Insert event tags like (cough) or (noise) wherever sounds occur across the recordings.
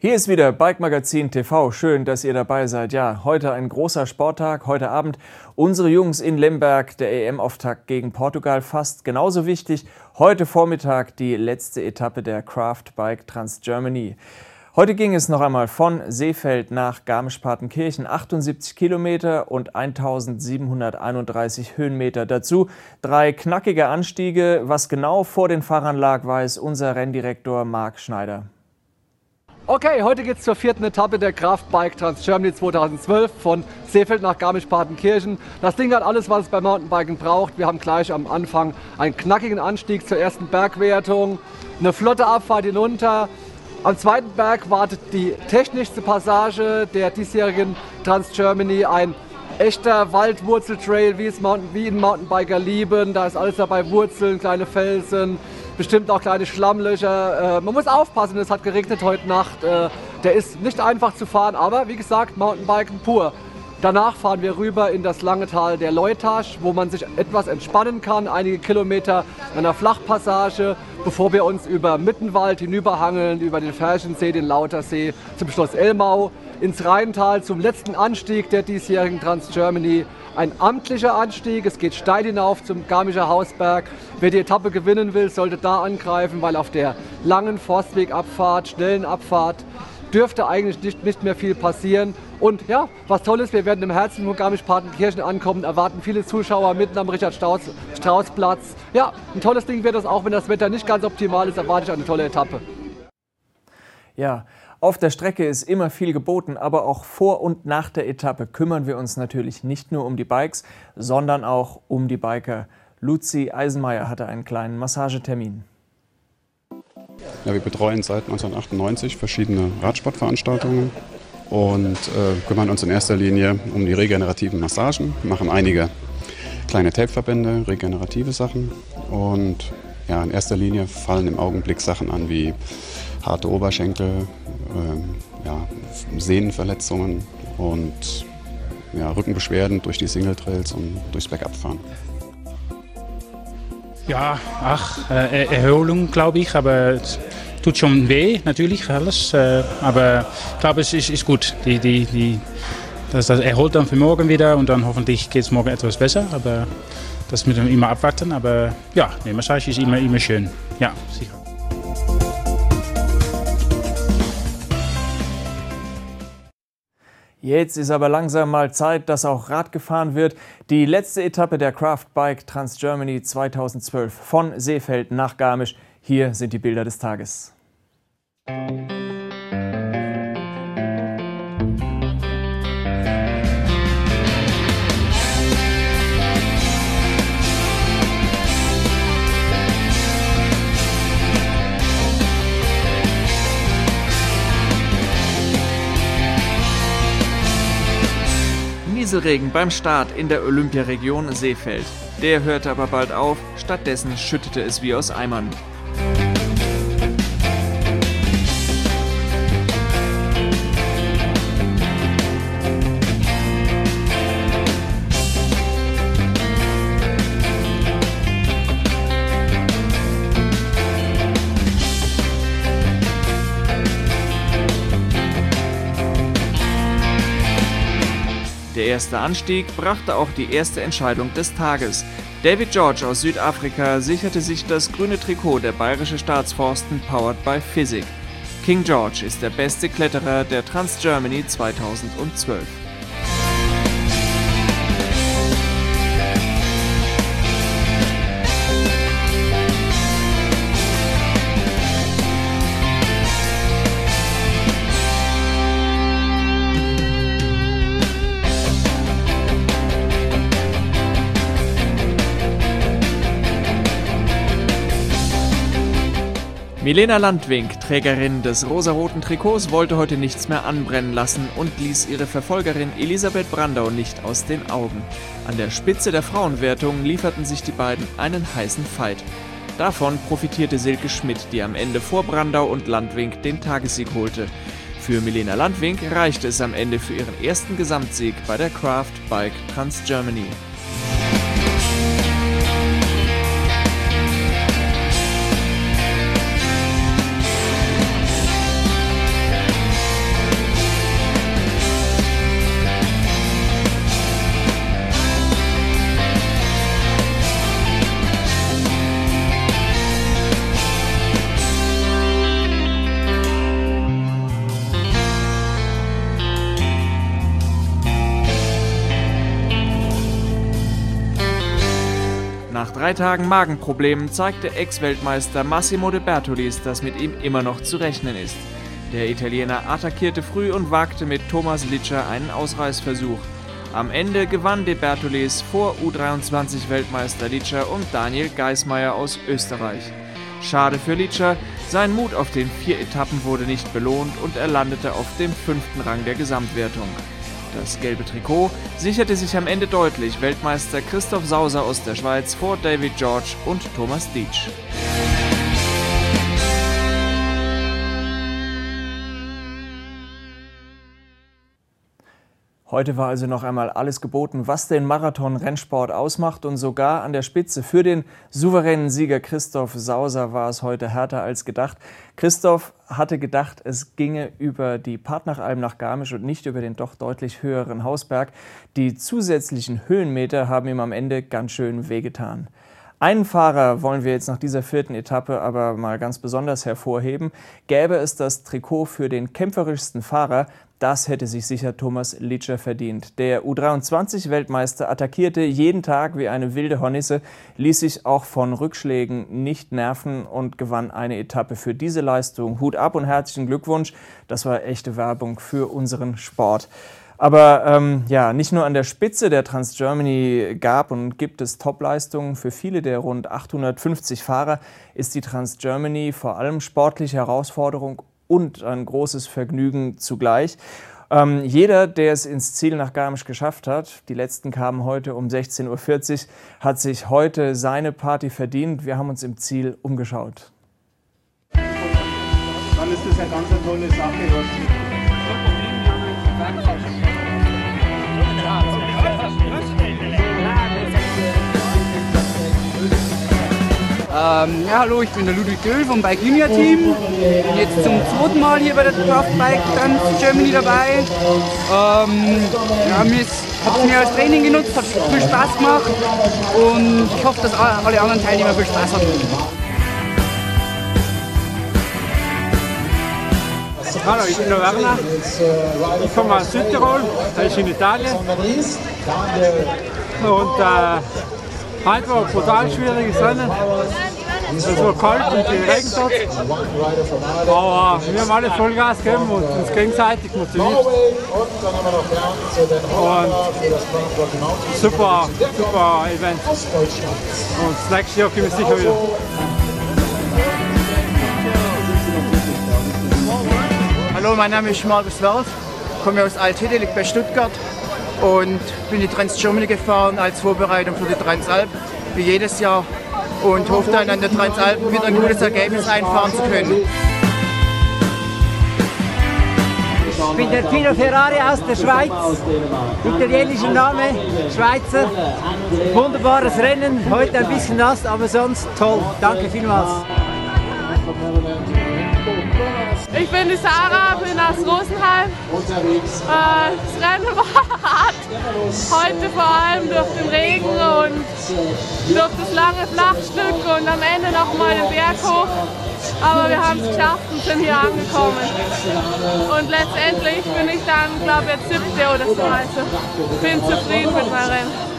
Hier ist wieder Bike Magazin TV. Schön, dass ihr dabei seid. Ja, heute ein großer Sporttag. Heute Abend unsere Jungs in Lemberg, der EM-Auftakt gegen Portugal, fast genauso wichtig. Heute Vormittag die letzte Etappe der Craft Bike Trans Germany. Heute ging es noch einmal von Seefeld nach Garmisch-Partenkirchen, 78 Kilometer und 1731 Höhenmeter. Dazu drei knackige Anstiege. Was genau vor den Fahrern lag, weiß unser Renndirektor Marc Schneider. Okay, heute geht es zur vierten Etappe der Kraftbike Trans Germany 2012 von Seefeld nach Garmisch-Partenkirchen. Das Ding hat alles, was es beim Mountainbiken braucht. Wir haben gleich am Anfang einen knackigen Anstieg zur ersten Bergwertung, eine flotte Abfahrt hinunter. Am zweiten Berg wartet die technischste Passage der diesjährigen Trans Germany, ein echter Waldwurzeltrail, wie es Mountain, wie ihn Mountainbiker lieben. Da ist alles dabei, Wurzeln, kleine Felsen, bestimmt auch kleine Schlammlöcher. Äh, man muss aufpassen, es hat geregnet heute Nacht. Äh, der ist nicht einfach zu fahren, aber wie gesagt, Mountainbiken pur. Danach fahren wir rüber in das lange Tal der Leutasch, wo man sich etwas entspannen kann, einige Kilometer in einer Flachpassage, bevor wir uns über Mittenwald hinüberhangeln, über den Ferchensee, den Lautersee, zum Schloss Elmau, ins Rheintal zum letzten Anstieg der diesjährigen Trans Germany ein amtlicher Anstieg. Es geht steil hinauf zum Garmischer Hausberg. Wer die Etappe gewinnen will, sollte da angreifen, weil auf der langen Forstwegabfahrt, schnellen Abfahrt, dürfte eigentlich nicht, nicht mehr viel passieren. Und ja, was toll ist, wir werden im Herzen von Garmisch-Partenkirchen ankommen, erwarten viele Zuschauer mitten am Richard-Strauß-Platz. Ja, ein tolles Ding wird das auch, wenn das Wetter nicht ganz optimal ist, erwarte ich eine tolle Etappe. Ja, auf der Strecke ist immer viel geboten, aber auch vor und nach der Etappe kümmern wir uns natürlich nicht nur um die Bikes, sondern auch um die Biker. Luzi Eisenmeier hatte einen kleinen Massagetermin. Ja, wir betreuen seit 1998 verschiedene Radsportveranstaltungen und äh, kümmern uns in erster Linie um die regenerativen Massagen, machen einige kleine Tapeverbände, regenerative Sachen und ja, in erster Linie fallen im Augenblick Sachen an wie harte Oberschenkel, äh, ja, Sehnenverletzungen und ja, Rückenbeschwerden durch die Single-Trails und durchs Bergabfahren. Ja, ach, äh, Erholung glaube ich, aber es tut schon weh, natürlich alles. Äh, aber ich glaube, es ist, ist gut. Die, die, die, das, das erholt dann für morgen wieder und dann hoffentlich geht es morgen etwas besser. Aber das müssen wir immer abwarten. Aber ja, die Massage ist immer, immer schön. Ja, sicher. Jetzt ist aber langsam mal Zeit, dass auch Rad gefahren wird. Die letzte Etappe der Craft Bike Trans Germany 2012 von Seefeld nach Garmisch. Hier sind die Bilder des Tages. Nieselregen beim Start in der Olympiaregion Seefeld. Der hörte aber bald auf, stattdessen schüttete es wie aus Eimern. Der erste Anstieg brachte auch die erste Entscheidung des Tages. David George aus Südafrika sicherte sich das grüne Trikot der Bayerische Staatsforsten powered by Physic. King George ist der beste Kletterer der Trans Germany 2012. Milena Landwink, Trägerin des rosaroten Trikots, wollte heute nichts mehr anbrennen lassen und ließ ihre Verfolgerin Elisabeth Brandau nicht aus den Augen. An der Spitze der Frauenwertung lieferten sich die beiden einen heißen Fight. Davon profitierte Silke Schmidt, die am Ende vor Brandau und Landwink den Tagessieg holte. Für Milena Landwink reichte es am Ende für ihren ersten Gesamtsieg bei der Craft Bike Trans Germany. Drei Tagen Magenproblemen zeigte Ex-Weltmeister Massimo De Bertolis, dass mit ihm immer noch zu rechnen ist. Der Italiener attackierte früh und wagte mit Thomas Litscher einen Ausreißversuch. Am Ende gewann De Bertolis vor U23-Weltmeister Litscher und Daniel Geismeier aus Österreich. Schade für Litscher, sein Mut auf den vier Etappen wurde nicht belohnt und er landete auf dem fünften Rang der Gesamtwertung. Das gelbe Trikot sicherte sich am Ende deutlich Weltmeister Christoph Sauser aus der Schweiz vor David George und Thomas Dietsch. Heute war also noch einmal alles geboten, was den Marathon-Rennsport ausmacht und sogar an der Spitze für den souveränen Sieger Christoph Sauser war es heute härter als gedacht. Christoph hatte gedacht, es ginge über die Partnachalm nach Garmisch und nicht über den doch deutlich höheren Hausberg. Die zusätzlichen Höhenmeter haben ihm am Ende ganz schön wehgetan. Einen Fahrer wollen wir jetzt nach dieser vierten Etappe aber mal ganz besonders hervorheben. Gäbe es das Trikot für den kämpferischsten Fahrer, das hätte sich sicher Thomas Litscher verdient. Der U23-Weltmeister attackierte jeden Tag wie eine wilde Hornisse, ließ sich auch von Rückschlägen nicht nerven und gewann eine Etappe für diese Leistung. Hut ab und herzlichen Glückwunsch. Das war echte Werbung für unseren Sport. Aber ähm, ja, nicht nur an der Spitze der Trans Germany gab und gibt es Topleistungen. Für viele der rund 850 Fahrer ist die Trans Germany vor allem sportliche Herausforderung und ein großes Vergnügen zugleich. Ähm, jeder, der es ins Ziel nach Garmisch geschafft hat, die letzten kamen heute um 16.40 Uhr, hat sich heute seine Party verdient. Wir haben uns im Ziel umgeschaut. Dann ist das eine ganz tolle Sache. Ähm, ja, hallo, ich bin der Ludwig Göhl vom Bike Junior Team. Bin jetzt zum zweiten Mal hier bei der Craft Bike Trans Germany dabei. Ähm, ja, mir es mir als Training genutzt, hat viel Spaß gemacht und ich hoffe, dass alle anderen Teilnehmer viel Spaß haben. Hallo, ich bin der Werner. Ich komme aus Südtirol, das ist in Italien. Und äh, Heute war ein brutal schwieriges Rennen. Es war kalt und geregnet hat. Aber wir haben alle Vollgas gegeben und uns gegenseitig motiviert. Und super, super Event. Und das nächste Jahr komme ich sicher wieder. Hallo, mein Name ist Markus Werf, komme aus Althede, liegt bei Stuttgart und bin die Trans Germany gefahren als Vorbereitung für die Transalp, wie jedes Jahr und hoffe dann an der Transalp wieder ein gutes Ergebnis einfahren zu können. Ich bin der Pino Ferrari aus der Schweiz, italienischer Name, Schweizer. Wunderbares Rennen, heute ein bisschen nass, aber sonst toll. Danke vielmals. Ich bin die Sarah, bin aus Rosenheim. Äh, das Rennen war hart. Heute vor allem durch den Regen und durch das lange Flachstück und am Ende noch mal den Berg hoch. Aber wir haben es geschafft und sind hier angekommen. Und letztendlich bin ich dann, glaube ich, jetzt siebte oder so. Also bin zufrieden mit meinem Rennen.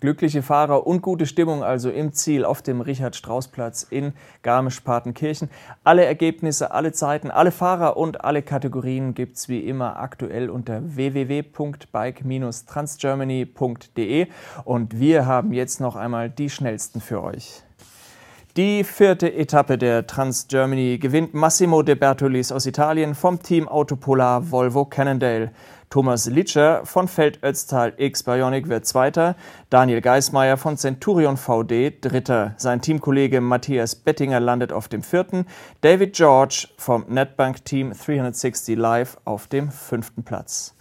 Glückliche Fahrer und gute Stimmung also im Ziel auf dem Richard-Strauß-Platz in Garmisch-Partenkirchen. Alle Ergebnisse, alle Zeiten, alle Fahrer und alle Kategorien gibt es wie immer aktuell unter www.bike-transgermany.de und wir haben jetzt noch einmal die schnellsten für euch. Die vierte Etappe der Trans Germany gewinnt Massimo De Bertolis aus Italien vom Team Autopolar Volvo Cannondale. Thomas Litscher von Feldötztal X Bionic wird Zweiter, Daniel Geismeier von Centurion VD Dritter. Sein Teamkollege Matthias Bettinger landet auf dem vierten, David George vom Netbank Team 360 Live auf dem fünften Platz.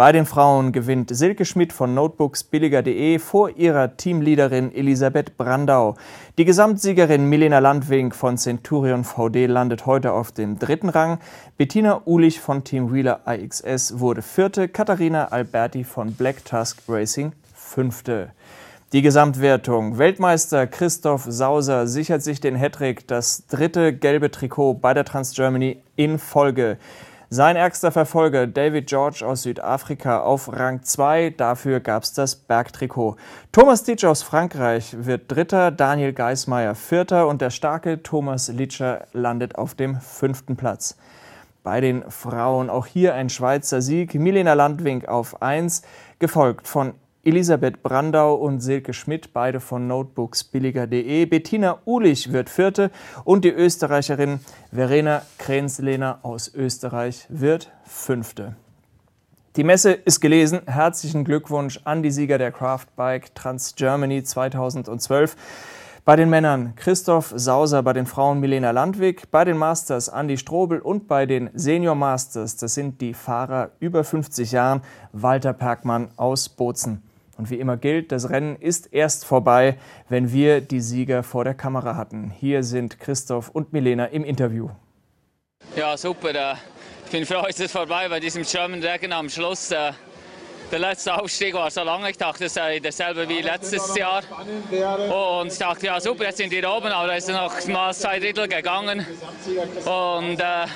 Bei den Frauen gewinnt Silke Schmidt von Notebooksbilliger.de vor ihrer Teamleaderin Elisabeth Brandau. Die Gesamtsiegerin Milena Landwink von Centurion VD landet heute auf dem dritten Rang. Bettina Ulich von Team Wheeler IXS wurde vierte, Katharina Alberti von Black Tusk Racing fünfte. Die Gesamtwertung. Weltmeister Christoph Sauser sichert sich den Hattrick, das dritte gelbe Trikot bei der Trans Germany in Folge. Sein ärgster Verfolger David George aus Südafrika auf Rang 2, dafür gab es das Bergtrikot. Thomas Ditsch aus Frankreich wird Dritter, Daniel Geismeier Vierter und der starke Thomas Litscher landet auf dem fünften Platz. Bei den Frauen auch hier ein Schweizer Sieg. Milena Landwink auf 1, gefolgt von Elisabeth Brandau und Silke Schmidt, beide von notebooksbilliger.de. Bettina Ulich wird Vierte und die Österreicherin Verena Krenslehner aus Österreich wird Fünfte. Die Messe ist gelesen. Herzlichen Glückwunsch an die Sieger der Craft Bike Trans Germany 2012. Bei den Männern Christoph Sauser, bei den Frauen Milena Landwig, bei den Masters Andi Strobel und bei den Senior Masters, das sind die Fahrer über 50 Jahren, Walter Perkmann aus Bozen. Und wie immer gilt, das Rennen ist erst vorbei, wenn wir die Sieger vor der Kamera hatten. Hier sind Christoph und Milena im Interview. Ja, super. Äh, ich bin froh, ist es vorbei bei diesem German Dragon am Schluss. Äh, der letzte Aufstieg war so lange, ich dachte, es sei dasselbe wie letztes Jahr. Und ich dachte, ja super, jetzt sind die oben, aber da ist noch mal zwei Drittel gegangen. Und äh,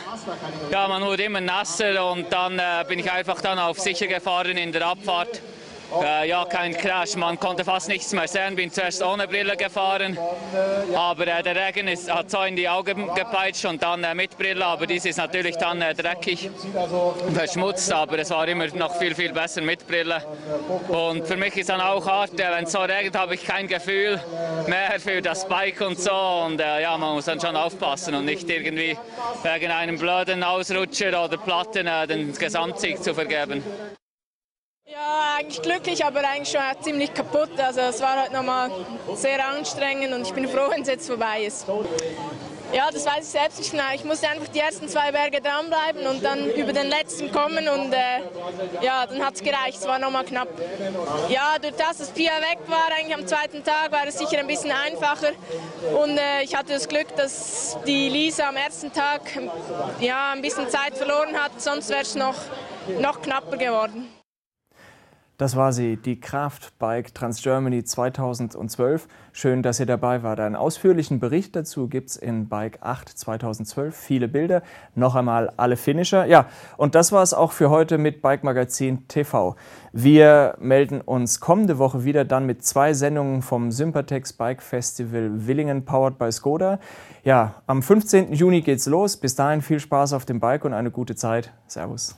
ja, man wurde immer nasser und dann äh, bin ich einfach dann auf sicher gefahren in der Abfahrt. Äh, ja, kein Crash, man konnte fast nichts mehr sehen. Bin zuerst ohne Brille gefahren, aber äh, der Regen ist, hat so in die Augen gepeitscht und dann äh, mit Brille. Aber dies ist natürlich dann äh, dreckig, verschmutzt, aber es war immer noch viel, viel besser mit Brille. Und für mich ist dann auch hart, äh, wenn es so regnet, habe ich kein Gefühl mehr für das Bike und so. Und äh, ja, man muss dann schon aufpassen und nicht irgendwie wegen einem blöden Ausrutscher oder Platten den Gesamtsieg zu vergeben. Ja, eigentlich glücklich, aber eigentlich schon ziemlich kaputt. Also es war heute nochmal sehr anstrengend und ich bin froh, (laughs) wenn es jetzt vorbei ist. Ja, das weiß ich selbst nicht genau. Ich musste einfach die ersten zwei Berge dranbleiben und dann über den letzten kommen und äh, ja, dann hat es gereicht. Es war nochmal knapp. Ja, durch das, dass Pia weg war, eigentlich am zweiten Tag, war es sicher ein bisschen einfacher und äh, ich hatte das Glück, dass die Lisa am ersten Tag ja, ein bisschen Zeit verloren hat, sonst wäre es noch, noch knapper geworden. Das war sie, die Kraftbike Trans Germany 2012. Schön, dass ihr dabei wart. Einen ausführlichen Bericht dazu gibt es in Bike 8 2012. Viele Bilder, noch einmal alle Finisher. Ja, und das war es auch für heute mit Bike Magazin TV. Wir melden uns kommende Woche wieder dann mit zwei Sendungen vom Sympatex Bike Festival Willingen, powered by Skoda. Ja, am 15. Juni geht's los. Bis dahin viel Spaß auf dem Bike und eine gute Zeit. Servus.